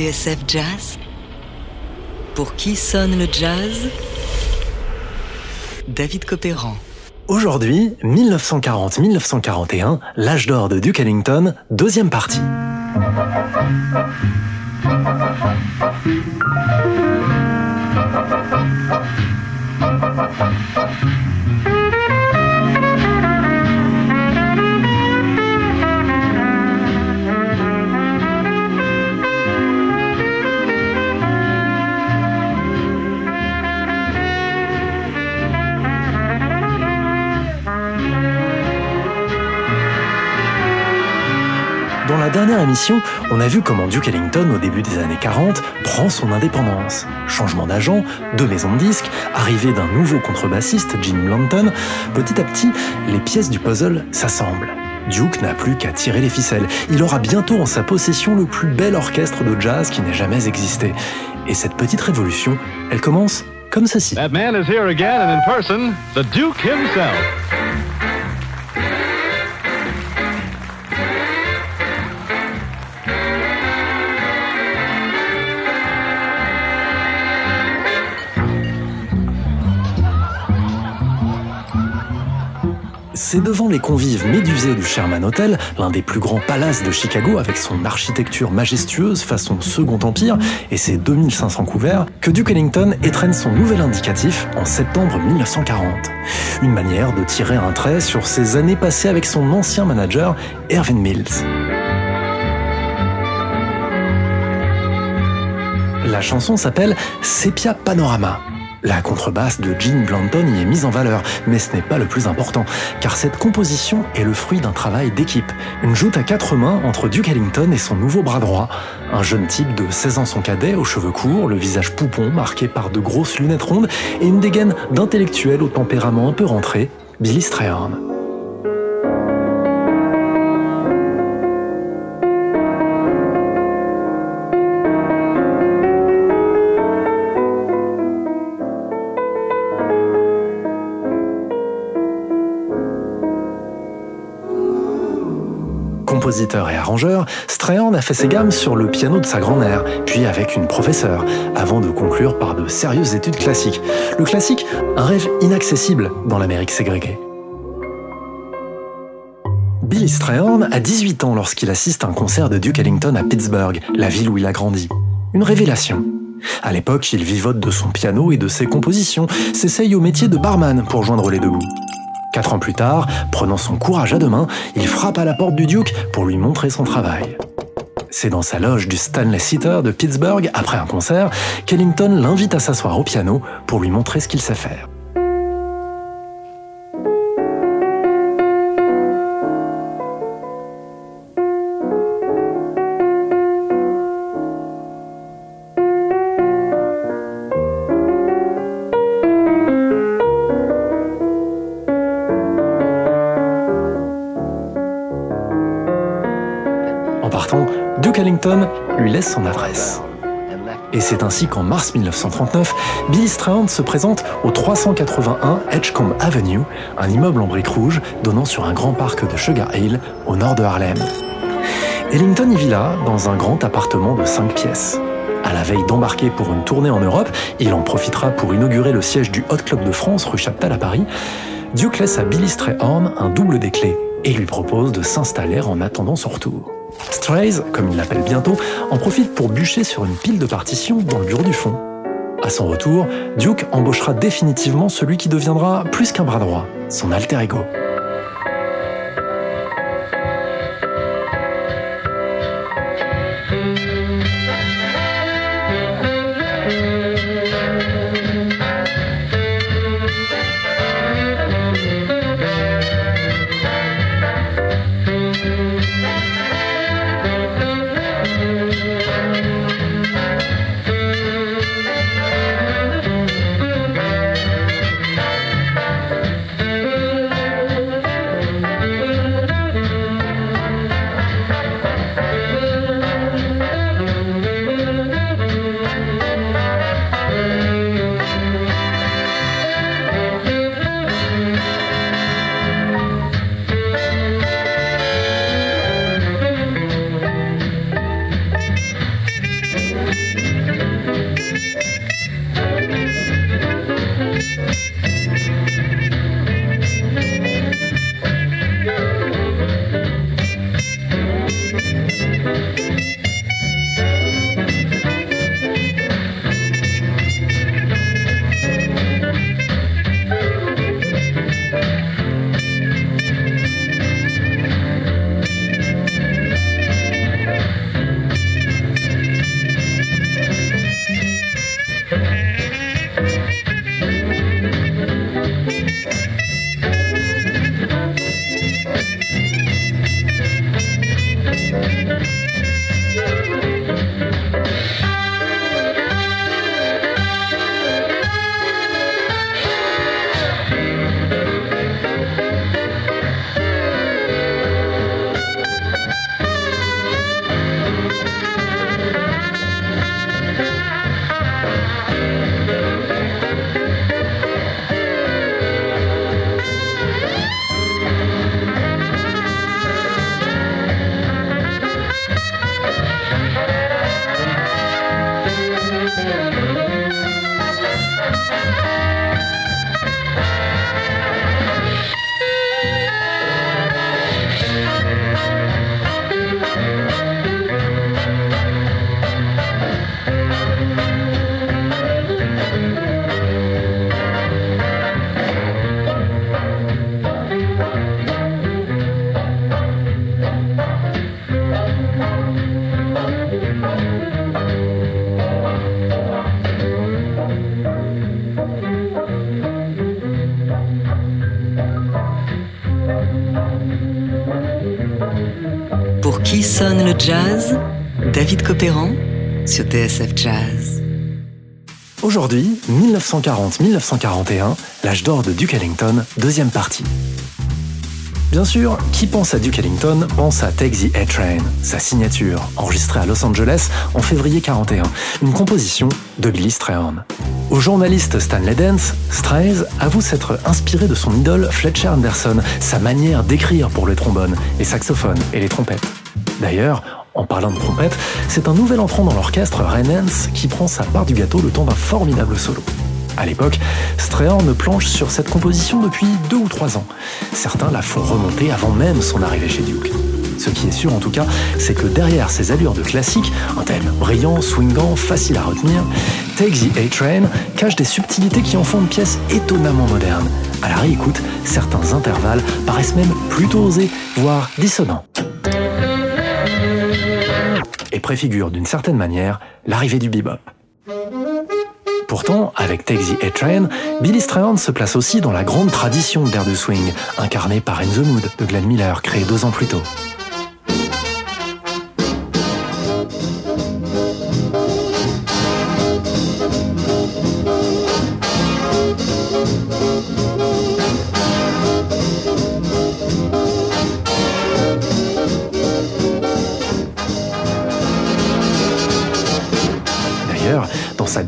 TSF Jazz Pour qui sonne le jazz? David Copéran. Aujourd'hui, 1940-1941, l'âge d'or de Duke Ellington, deuxième partie. Dernière émission, on a vu comment Duke Ellington, au début des années 40, prend son indépendance. Changement d'agent, deux maisons de disques, arrivée d'un nouveau contrebassiste, Gene Blanton, petit à petit, les pièces du puzzle s'assemblent. Duke n'a plus qu'à tirer les ficelles. Il aura bientôt en sa possession le plus bel orchestre de jazz qui n'ait jamais existé. Et cette petite révolution, elle commence comme ceci. C'est devant les convives médusés du Sherman Hotel, l'un des plus grands palaces de Chicago avec son architecture majestueuse façon Second Empire et ses 2500 couverts, que Duke Ellington étrenne son nouvel indicatif en septembre 1940. Une manière de tirer un trait sur ses années passées avec son ancien manager, Erwin Mills. La chanson s'appelle Sepia Panorama. La contrebasse de Gene Blanton y est mise en valeur, mais ce n'est pas le plus important, car cette composition est le fruit d'un travail d'équipe. Une joute à quatre mains entre Duke Ellington et son nouveau bras droit. Un jeune type de 16 ans son cadet, aux cheveux courts, le visage poupon marqué par de grosses lunettes rondes et une dégaine d'intellectuel au tempérament un peu rentré, Billy Strayhorn. Compositeur et arrangeur, Strayhorn a fait ses gammes sur le piano de sa grand-mère, puis avec une professeure, avant de conclure par de sérieuses études classiques. Le classique, un rêve inaccessible dans l'Amérique ségrégée. Billy Strayhorn a 18 ans lorsqu'il assiste à un concert de Duke Ellington à Pittsburgh, la ville où il a grandi. Une révélation. À l'époque, il vivote de son piano et de ses compositions, s'essaye au métier de barman pour joindre les deux bouts. Quatre ans plus tard, prenant son courage à deux mains, il frappe à la porte du Duke pour lui montrer son travail. C'est dans sa loge du Stanley Theater de Pittsburgh, après un concert, qu'Ellington l'invite à s'asseoir au piano pour lui montrer ce qu'il sait faire. Lui laisse son adresse. Et c'est ainsi qu'en mars 1939, Billy Strayhorn se présente au 381 Edgecombe Avenue, un immeuble en briques rouges donnant sur un grand parc de Sugar Hill au nord de Harlem. Ellington y vit là, dans un grand appartement de 5 pièces. À la veille d'embarquer pour une tournée en Europe, il en profitera pour inaugurer le siège du Hot Club de France rue Chaptal à Paris. Duke laisse à Billy Strayhorn un double des clés et lui propose de s'installer en attendant son retour. Strays, comme il l'appelle bientôt, en profite pour bûcher sur une pile de partitions dans le bureau du fond. À son retour, Duke embauchera définitivement celui qui deviendra plus qu'un bras droit, son alter ego. Pour qui sonne le jazz? David Copéran sur TSF Jazz. Aujourd'hui, 1940-1941, l'âge d'or de Duke Ellington, deuxième partie. Bien sûr, qui pense à Duke Ellington pense à Take the A-Train, sa signature, enregistrée à Los Angeles en février 41, une composition de Billy Strayhorn. Au journaliste Stanley Dance, Strays avoue s'être inspiré de son idole Fletcher Anderson, sa manière d'écrire pour le trombone, les saxophones et les trompettes. D'ailleurs, en parlant de trompette, c'est un nouvel entrant dans l'orchestre, Renens, qui prend sa part du gâteau le temps d'un formidable solo. À l'époque, ne planche sur cette composition depuis deux ou trois ans. Certains la font remonter avant même son arrivée chez Duke. Ce qui est sûr en tout cas, c'est que derrière ces allures de classique, un thème brillant, swingant, facile à retenir, Take the A-Train cache des subtilités qui en font une pièce étonnamment moderne. À la réécoute, certains intervalles paraissent même plutôt osés, voire dissonants. Et préfigurent d'une certaine manière l'arrivée du bebop. Pourtant, avec Take the A-Train, Billy Strayhorn se place aussi dans la grande tradition d'air de swing, incarnée par In the Mood de Glenn Miller, créé deux ans plus tôt.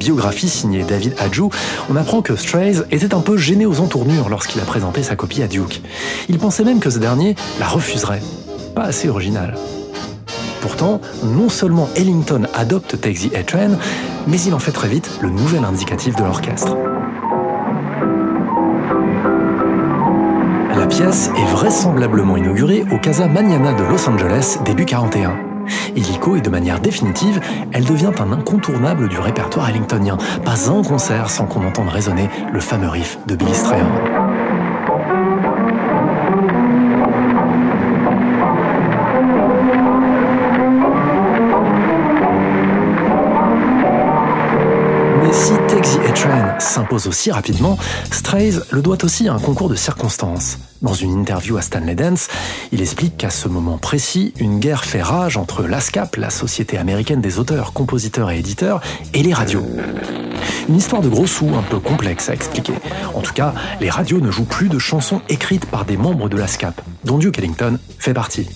Biographie signée David Adjou, on apprend que Strays était un peu gêné aux entournures lorsqu'il a présenté sa copie à Duke. Il pensait même que ce dernier la refuserait. Pas assez original. Pourtant, non seulement Ellington adopte Take the mais il en fait très vite le nouvel indicatif de l'orchestre. La pièce est vraisemblablement inaugurée au Casa Mañana de Los Angeles début 41. Illico et de manière définitive, elle devient un incontournable du répertoire ellingtonien. Pas un concert sans qu'on entende résonner le fameux riff de Billy Strayhorn. S'impose aussi rapidement, Strays le doit aussi à un concours de circonstances. Dans une interview à Stanley Dance, il explique qu'à ce moment précis, une guerre fait rage entre l'ASCAP, la Société américaine des auteurs, compositeurs et éditeurs, et les radios. Une histoire de gros sous un peu complexe à expliquer. En tout cas, les radios ne jouent plus de chansons écrites par des membres de l'ASCAP, dont Duke Ellington fait partie.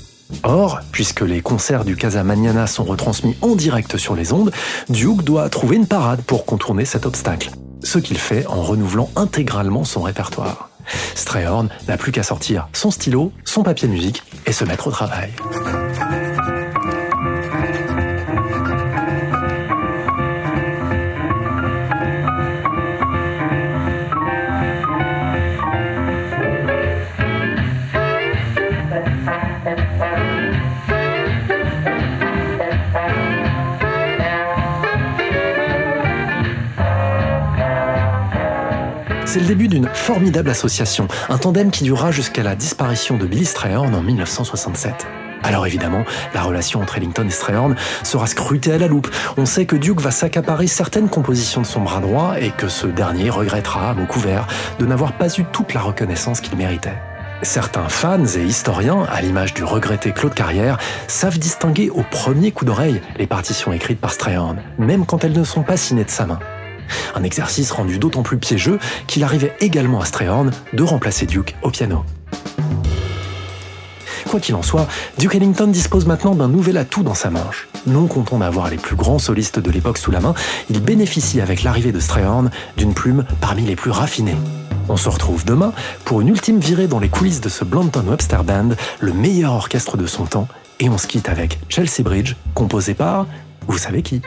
Or, puisque les concerts du Casa Mañana sont retransmis en direct sur les ondes, Duke doit trouver une parade pour contourner cet obstacle ce qu'il fait en renouvelant intégralement son répertoire. Strayhorn n'a plus qu'à sortir son stylo, son papier musique et se mettre au travail. C'est le début d'une formidable association, un tandem qui durera jusqu'à la disparition de Billy Strayhorn en 1967. Alors évidemment, la relation entre Ellington et Strayhorn sera scrutée à la loupe. On sait que Duke va s'accaparer certaines compositions de son bras droit et que ce dernier regrettera, à mot couvert, de n'avoir pas eu toute la reconnaissance qu'il méritait. Certains fans et historiens, à l'image du regretté Claude Carrière, savent distinguer au premier coup d'oreille les partitions écrites par Strayhorn, même quand elles ne sont pas signées de sa main. Un exercice rendu d'autant plus piégeux qu'il arrivait également à Strayhorn de remplacer Duke au piano. Quoi qu'il en soit, Duke Ellington dispose maintenant d'un nouvel atout dans sa manche. Non content d'avoir les plus grands solistes de l'époque sous la main, il bénéficie avec l'arrivée de Strayhorn d'une plume parmi les plus raffinées. On se retrouve demain pour une ultime virée dans les coulisses de ce Blanton Webster Band, le meilleur orchestre de son temps, et on se quitte avec Chelsea Bridge, composé par, vous savez qui?